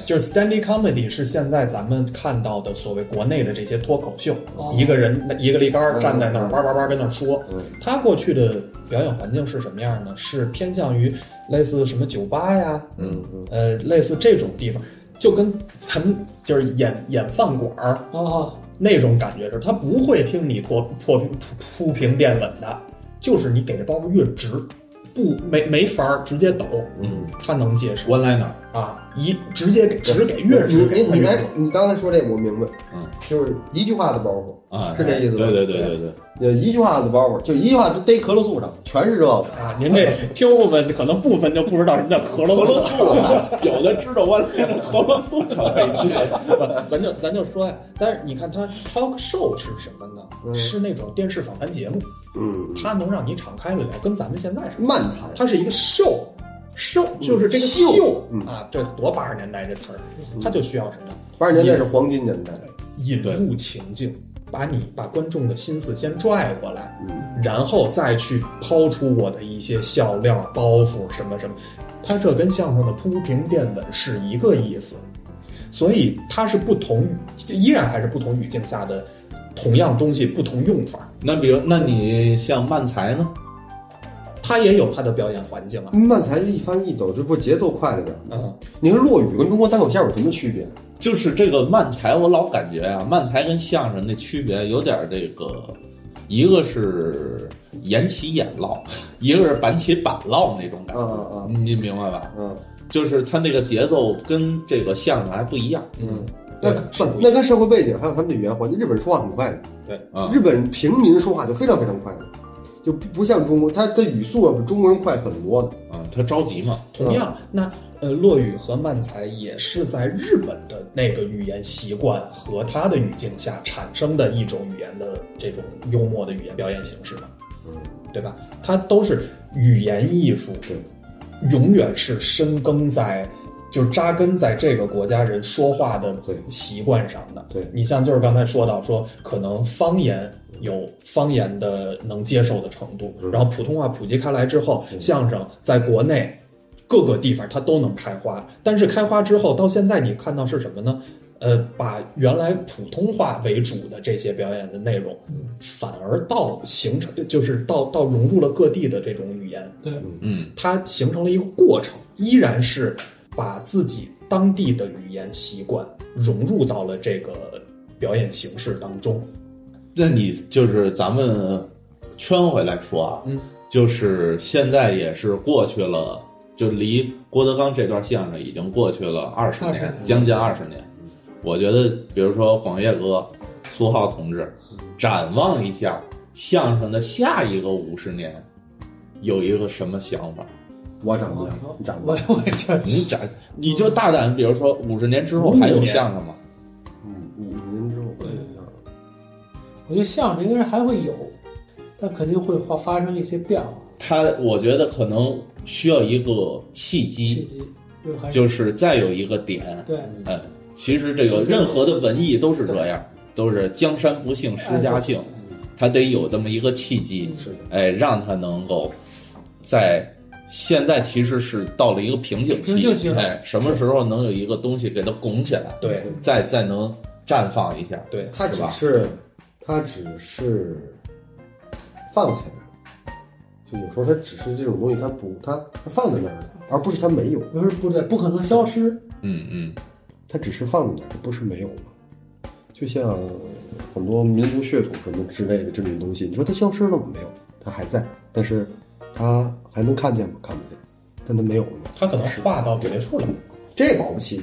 就是 stand comedy 是现在咱们看到的所谓国内的这些脱口秀，哦一个人一个立杆站在那儿嗯叭叭叭跟那儿说。嗯他过去的表演环境是什么样呢？是偏向于类似什么酒吧呀，嗯嗯，呃，类似这种地方，就跟咱们就是演演饭馆儿啊，那种感觉是，他不会听你破破平铺铺平垫稳的，就是你给这包袱越直，不没没法儿直接抖，嗯，他能接受。One liner，啊，一直接给直给越你直给你你哎他越直，你刚才说这我明白，嗯，就是一句话的包袱啊，是这意思吧？对对对对对，呃，一句话的包袱，就一句话就逮咳噜素上，全是这个。啊，您这听众们可能部分就不知道什么叫咳俄罗罗斯啊有的知道 one liner，俄罗斯可费劲。咱就咱就说呀，但是你看他 talk show 是什么呢？嗯是那种电视访谈节目，嗯，它能让你敞开了聊，跟咱们现在似的。漫谈，它是一个 show。Show 就是这个秀啊，这多八十年代这词儿，它就需要什么？八十年代是黄金年代。引入情境，把你把观众的心思先拽过来，嗯然后再去抛出我的一些笑料、包袱什么什么。它这跟相声的铺平垫稳是一个意思，所以它是不同语，依然还是不同语境下的同样东西不同用法。那比如，那你像漫才呢？它也有它的表演环境啊，慢才一翻一抖，这不节奏快了点儿。嗯，你说落雨跟中国单口相声有什么区别？就是这个慢才，我老感觉啊，慢才跟相声那区别有点这个，一个是演起演唠，一个是板起板唠那种感觉。啊啊你明白吧？嗯就是他那个节奏跟这个相声还不一样。嗯，那那跟社会背景还有他们的语言环境，日本人说话很快的，对，啊日本平民说话就非常非常快的，就不不像中国，他的语速要比中国人快很多的。啊，他着急嘛。同样，那呃，落雨和漫才也是在日本的那个语言习惯和他的语境下产生的一种语言的这种幽默的语言表演形式嘛，嗯，对吧？它都是语言艺术，对，永远是深耕在。就是扎根在这个国家人说话的习惯上的。对你像就是刚才说到说，可能方言有方言的能接受的程度，嗯。然后普通话普及开来之后，相声在国内各个地方它都能开花。但是开花之后，到现在你看到是什么呢？呃，把原来普通话为主的这些表演的内容，反而到形成，就是到到融入了各地的这种语言，对，嗯，它形成了一个过程，依然是把自己当地的语言习惯融入到了这个表演形式当中。那你就是咱们圈回来说啊，嗯，就是现在也是过去了，就离郭德纲这段相声已经过去了二十20年，年将近二十年。我觉得，比如说广岳哥、苏浩同志，展望一下相声的下一个五十年，有一个什么想法？我长不了，你长不我了。我也这，你展，你就大胆，比如说五十年之后还有相声吗？我觉得相声应该是还会有，但肯定会发发生一些变化，他，我觉得可能需要一个契机，契机，就是就是再有一个点，对，嗯，其实这个任何的文艺都是这样，都是江山不幸施家幸，他得有这么一个契机，是的，哎，让他能够在现在其实是到了一个瓶颈期瓶颈期，哎，什么时候能有一个东西给它拱起来，对再再能绽放一下，对，他是吧只是，他只是放起来，就有时候它只是这种东西，它不，它它放在那儿了，而不是它没有，不是不对，不可能消失，嗯嗯，它只是放在那儿，不是没有了。就像很多民族血统什么之类的这种东西，你说它消失了吗？没有，它还在，但是它还能看见吗？看不见，但它没有了。它可能化到别处了。这保不齐，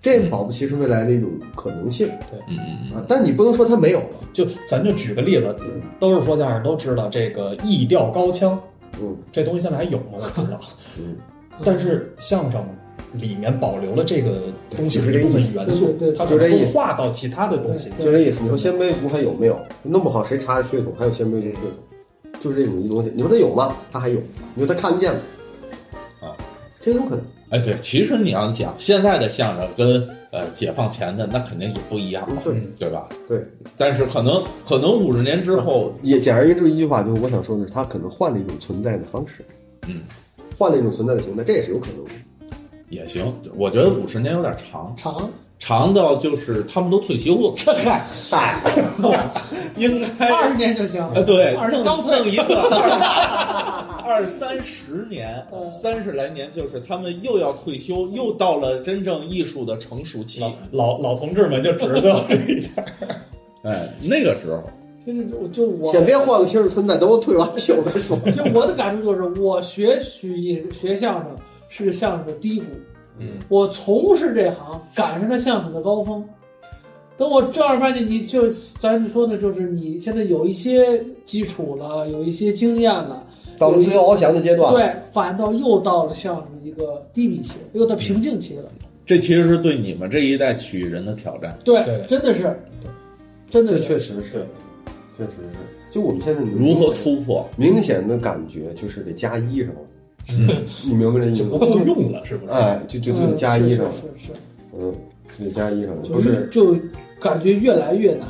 这保不齐是未来的一种可能性嗯嗯嗯，啊！但你不能说它没有了，就咱就举个例子，都是说相声都知道这个艺调高腔，嗯这东西现在还有吗？我不知道。嗯，但是相声里面保留了这个东西是一部分元素对对对，它可能会就这意思划到其他的东西。就这意思。你说鲜卑族还有没有？弄不好谁查血统还有鲜卑族血统，就是这种一东西。你说它有吗？它还有。你说它看见吗啊，这有可能。哎，对，其实你要讲现在的相声跟呃解放前的那肯定也不一样，对对吧？对，但是可能可能五十年之后，也简而言之一句话，就是我想说的是，他可能换了一种存在的方式。嗯，换了一种存在的形态，这也是有可能的。也行。我觉得五十年有点长，长，长到就是他们都退休了，嗨，应该二十年就行。啊，对，二十弄刚退弄一个二 二三十年，嗯三十来年，就是他们又要退休，又到了真正艺术的成熟期。老老同志们就指着最后一下，哎，那个时候，就是我就我先别换个形式存在，等我退完休再说。就我的感触就是，我学曲艺学相声是相声的低谷，嗯，我从事这行赶上了相声的高峰。等我正儿八经，你就咱就说的，就是你现在有一些基础了，有一些经验了，到了自由翱翔的阶段，对，反倒又到了相声一个低迷期，又到瓶颈期了。这其实是对你们这一代曲艺人的挑战。对，对真的是，真的这确实是，确实是。就我们现在如何突破？明显的感觉就是得加衣裳了，你明白这意思吗？不够用了，是不是？哎，就就就加衣裳了，是是，嗯，就得加衣裳了，就不是就感觉越来越难，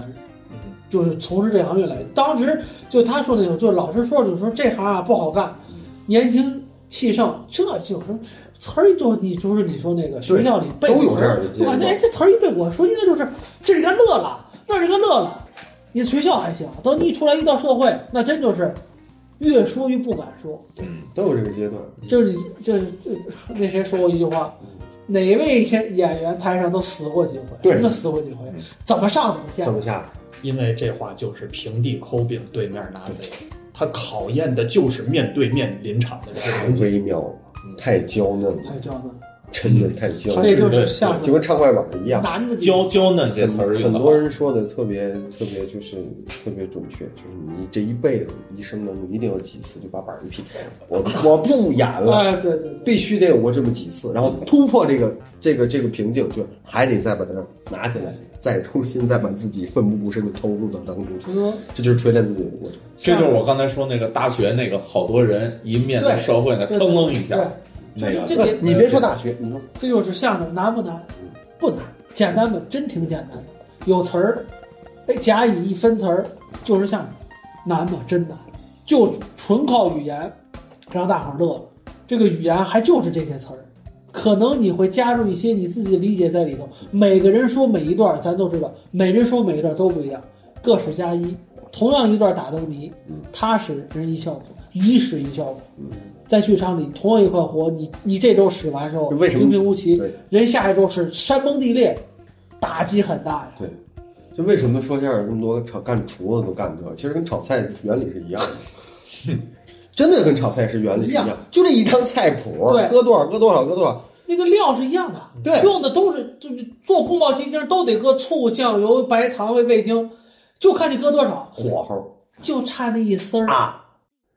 就是从事这行越来越。当时就他说那种，就老师说就说这行啊不好干，年轻气盛，这就是词儿一多，你就是你说那个学校里背都有词儿这样的阶段我感觉哎这词儿一背，我说应该就是这里该乐了，那里该乐了。你学校还行，等你一出来一到社会，那真就是越说越不敢说。都有这个阶段。就是你就是就那谁说过一句话，哪位先演员台上都死过几回，对真的死过几回，怎么上怎么下怎。么下？因为这话就是平地抠饼，对面拿贼，他考验的就是面对面临场的这太个。微妙了，太娇嫩了，太娇嫩，真的太娇这嫩了，就是像就跟唱快板一样。男的地娇。娇嫩这词儿很多人说的特别特别就是特别准确，就是你这一辈子一生当中一定有几次就把板儿一劈，我我不演了，哎，对对对，必须得有过这么几次，然后突破这个这个这个瓶颈，就还得再把它拿起来，再重新再把自己奋不顾身的投入到当中，去这就是锤炼自己的过程。这就是我刚才说那个大学那个，好多人一面对社会呢，对腾楞一下，这这 你别说大学，你说这就是相声难不难？不难，简单吧？真挺简单的，有词儿，哎，甲乙一分词儿就是相声，难吗？真难，就纯靠语言让大伙儿乐了。这个语言还就是这些词儿，可能你会加入一些你自己的理解在里头。每个人说每一段，咱都知道，每人说每一段都不一样，各使加一。同样一段打灯谜，他使人一效果，乙使一效果。在剧场里，同样一块活，你你这周使完之后，为什么平平无奇对？人下一周是山崩地裂，打击很大呀。对，就为什么说相声这么多炒干厨子都干这个，其实跟炒菜原理是一样的，真的跟炒菜是原理一样一样，就这一张菜谱，对搁多少搁多少搁多少，那个料是一样的，对用的都是就是做宫保鸡丁都得搁醋、酱油、白糖、味味精，就看你搁多少，火候就差那一丝儿。啊，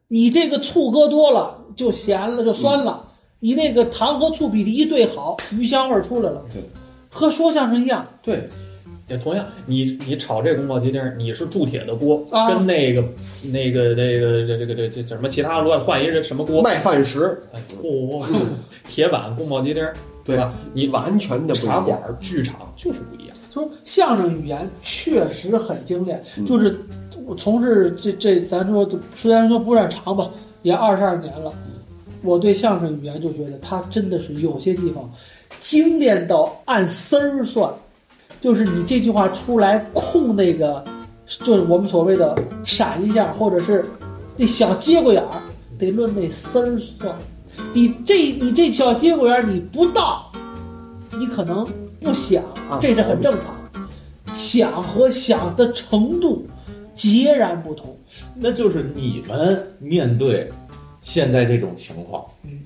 你这个醋搁多了就咸了就酸了，你那个糖和醋比例一对好，鱼香味儿出来了。对，和说相声一样，对，也同样，你你炒这宫保鸡丁，你是铸铁的锅，啊跟那个那个那个这这个这这这什么其他乱换一个什么锅，麦饭石，哎嚯，铁板宫保鸡丁，对吧？你完全的不一样。茶馆、剧场就是不一样。说相声语言确实很精炼，嗯就是从事这这咱说虽然说不算长吧，也二十二年了，我对相声语言就觉得它真的是有些地方精炼到按丝儿算，就是你这句话出来空那个，就是我们所谓的闪一下，或者是那小节骨眼儿，得论那丝儿算。你这你这小节骨眼儿你不到，你可能不想啊，这是很正常。想和想的程度截然不同。那就是你们面对现在这种情况，嗯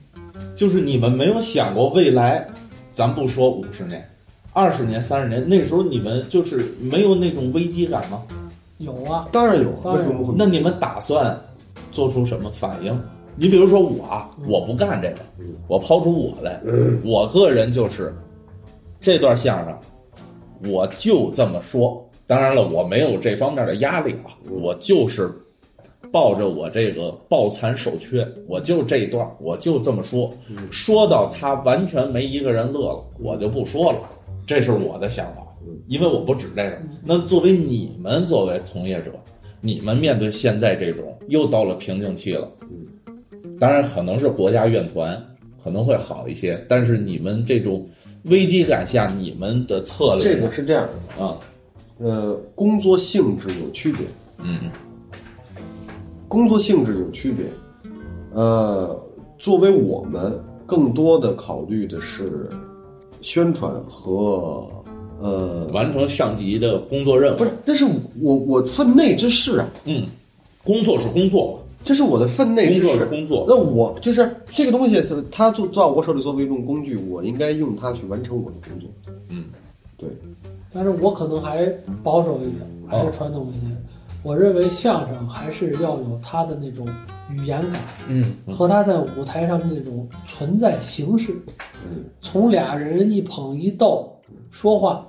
就是你们没有想过未来，咱不说五十年、二十年、三十年，那时候你们就是没有那种危机感吗？有啊，当然有，当然有为什么？那你们打算做出什么反应？你比如说我啊，我不干这个，我抛出我来，我个人就是这段相声，我就这么说。当然了，我没有这方面的压力啊，我就是抱着我这个抱残守缺，我就这一段，我就这么说，说到他完全没一个人乐了，我就不说了，这是我的想法，因为我不指这个。那作为你们作为从业者，你们面对现在这种又到了瓶颈期了，当然可能是国家院团可能会好一些，但是你们这种危机感下，你们的策略这个是这样的，啊，呃，工作性质有区别，嗯。工作性质有区别。呃，作为我们更多的考虑的是宣传和呃，完成上级的工作任务。不是，那是我我分内之事啊，嗯，工作是工作，这是我的分内之工作事。是工作。那我就是这个东西，它就到我手里作为一种工具，我应该用它去完成我的工作。嗯，对，但是我可能还保守一点，还是传统一些。我认为相声还是要有它的那种语言感嗯和他在舞台上的那种存在形式。嗯，从俩人一捧一逗说话，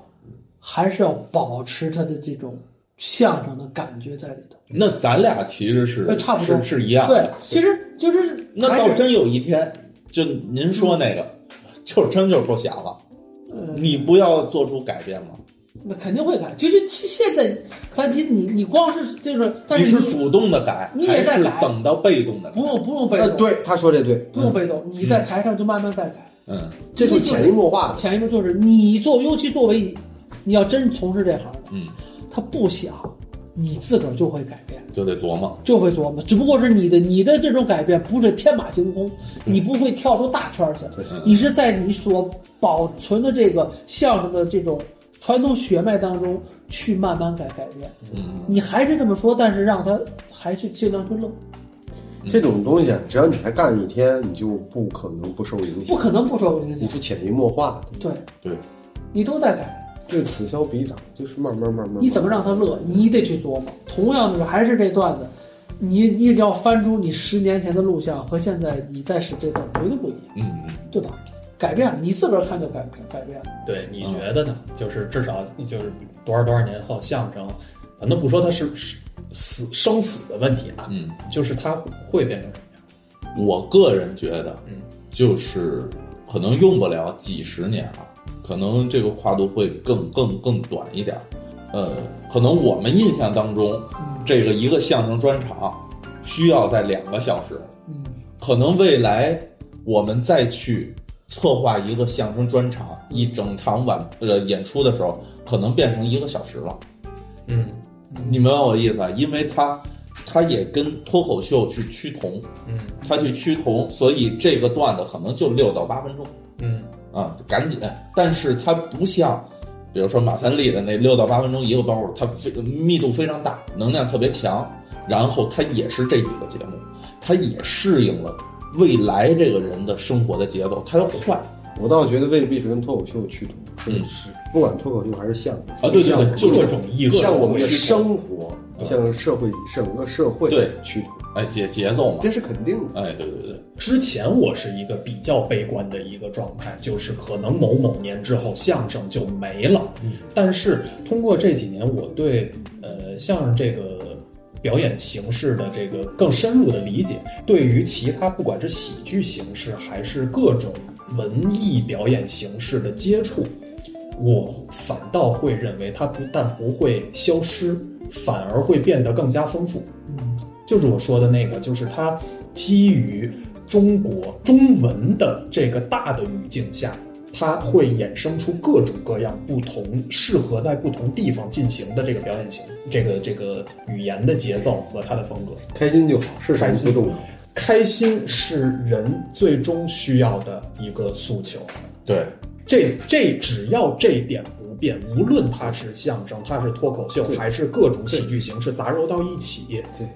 还是要保持他的这种相声的感觉在里头。那咱俩其实是呃差不多是是一样对。，其实就是那到真有一天，就您说那个，就真就是够瞎了，呃你不要做出改变吗？那肯定会改。就是现在，咱你你你光是就是，但你是是主动的改，你也在还是改等到被动的改不？用不用被呃，动，对，他说这对，不用被动，你在台上就慢慢再改。嗯这是潜移默化的。前一步就是你做，尤其作为你，你要真从事这行的，嗯，他不想，你自个儿就会改变，就得琢磨。就会琢磨。只不过是你的你的这种改变不是天马行空，你不会跳出大圈儿去，你是在你所保存的这个相声的这种传统血脉当中去慢慢改改变。嗯，你还是这么说，但是让他还是尽量去乐，这种东西，啊只要你还干一天，你就不可能不受影响，不可能不受影响。你是潜移默化的，对，对，你都在改。这个此消彼长，就是慢慢慢慢。你怎么让他乐？你得去琢磨。同样的，还是这段子，你你只要翻出你十年前的录像和现在你在使这段，绝对不一样，嗯嗯，对吧？改变了，你自个儿看就改改改变了。对，你觉得呢？就是至少就是多少多少年后，相声，咱都不说它是是死生死的问题啊，嗯，就是它会变成什么样？我个人觉得，嗯，就是可能用不了几十年了，可能这个跨度会更更更短一点儿。呃，可能我们印象当中，这个一个相声专场需要在两个小时，嗯，可能未来我们再去策划一个相声专场，一整场晚呃演出的时候，可能变成一个小时了。嗯你明白我的意思啊？因为它它也跟脱口秀去趋同，嗯它去趋同，所以这个段子可能就六到八分钟嗯啊，赶紧。但是它不像，比如说马三立的那六到八分钟一个包袱，它非密度非常大，能量特别强，然后它也是这几个节目，它也适应了未来这个人的生活的节奏，它要快。我倒觉得未必是跟脱口秀趋同，是嗯。是不管脱口秀还是相声啊对对对各种艺术像我们的生活，像社会整个社会对。趋同，哎节节奏嘛，这是肯定的。哎对对对，之前我是一个比较悲观的一个状态，就是可能某某年之后相声就没了。但是通过这几年，我对呃相声这个表演形式的这个更深入的理解，对于其他不管是喜剧形式还是各种文艺表演形式的接触，我反倒会认为它不但不会消失，反而会变得更加丰富。就是我说的那个，就是它基于中国中文的这个大的语境下，它会衍生出各种各样不同适合在不同地方进行的这个表演型，这个这个语言的节奏和它的风格。开心就好，是开心不重要。开心是人最终需要的一个诉求，对，这这只要这一点不变，无论它是相声，它是脱口秀，还是各种喜剧形式杂糅到一起，对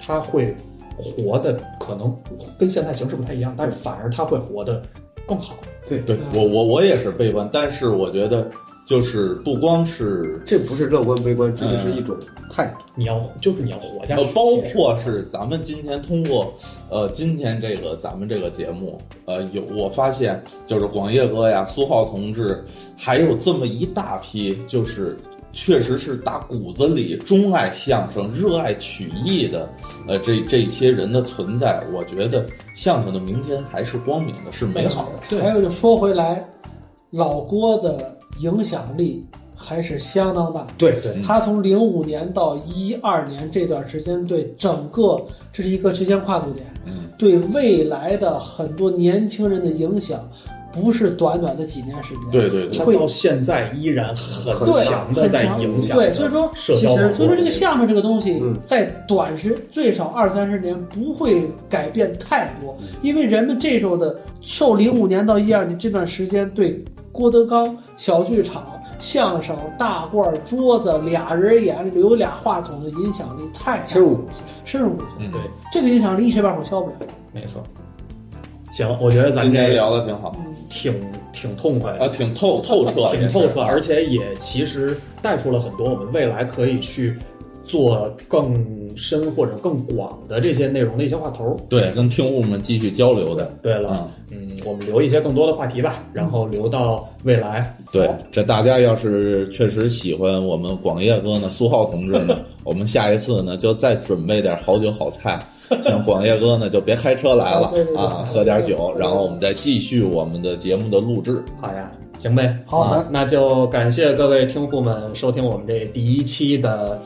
它会活的可能跟现在形式不太一样，但是反而它会活得更好。对对我我我也是悲观，但是我觉得就是不光是这不是乐观悲观，这就是一种态度。你要就是你要活下去，呃，包括是咱们今天通过呃今天这个咱们这个节目，呃有我发现就是广业哥呀、苏浩同志，还有这么一大批就是。确实是打骨子里钟爱相声、热爱曲艺的，呃，这这些人的存在，我觉得相声的明天还是光明的，是美好的。还有就说回来，老郭的影响力还是相当大。对对他从零五年到一二年这段时间，对整个这是一个时间跨度点，嗯，对未来的很多年轻人的影响，不是短短的几年时间。对对对，它到现在依然很对，强的在影响。对，所以说，其实所以说这个相声这个东西嗯，在短时最少二三十年不会改变太多，因为人们这时候的受零五年到一二年这段时间对郭德纲小剧场。相声、大褂、桌子、俩人眼里有俩话筒的影响力太大，深入骨髓。深入骨髓。嗯对，这个影响力一时半会儿消不了。没错。行，我觉得咱今天聊的挺好挺挺痛快的啊，挺透透彻，挺透彻，而且也其实带出了很多我们未来可以去做更深或者更广的这些内容的一些话头。对，跟听户们继续交流的。对了，嗯，我们留一些更多的话题吧，然后留到未来。对，这大家要是确实喜欢我们广业哥呢，苏浩同志呢，我们下一次呢就再准备点好酒好菜。像广业哥呢，就别开车来了啊对对对啊，喝点酒，然后我们再继续我们的节目的录制。好呀，行呗。好的啊那就感谢各位听户们收听我们这第一期的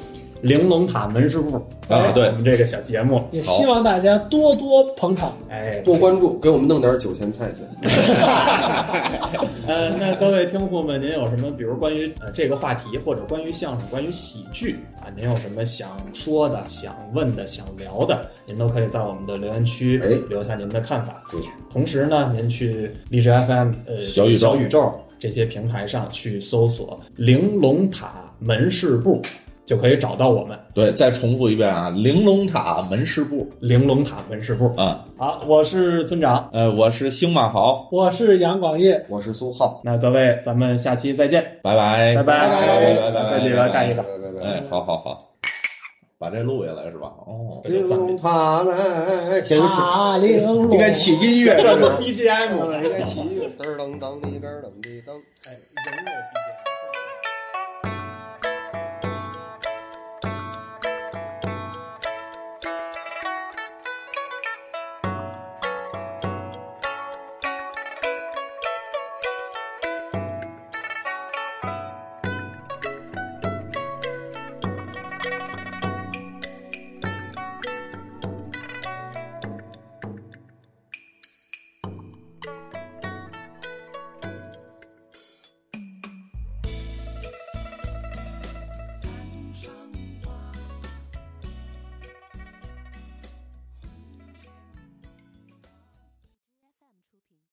玲珑塔门市部啊对我们这个小节目。也希望大家多多捧场。哎，多关注，给我们弄点酒钱菜钱。呃，那各位听户们，您有什么，比如关于呃这个话题，或者关于相声、关于喜剧啊，您有什么想说的、想问的、想聊的，您都可以在我们的留言区哎留下您的看法。对同时呢，您去荔枝 FM、呃小宇宙小宇宙这些平台上去搜索“玲珑塔门市部”，就可以找到我们对，再重复一遍啊，玲珑塔门市部玲珑塔门市部。啊，好，我是村长。呃，我是星马豪，我是杨广业，我是苏浩，那各位，咱们下期再见，拜拜，拜拜拜拜拜拜，再见吧干一个拜拜拜拜。哎，好好好，把这录下来是吧？哦，这就三遍。他来，现在起塔玲珑，应该起音乐，这是是 BGM。应该起音乐，噔噔噔，一噔噔滴噔。哎，人肉